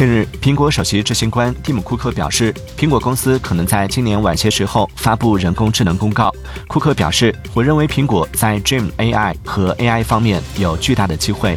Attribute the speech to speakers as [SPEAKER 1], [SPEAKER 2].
[SPEAKER 1] 近日苹果首席执行官蒂姆库克表示苹果公司可能在今年晚些时候发布人工智能公告。库克表示我认为苹果在 dream ai 和 ai 方面有巨大的机会。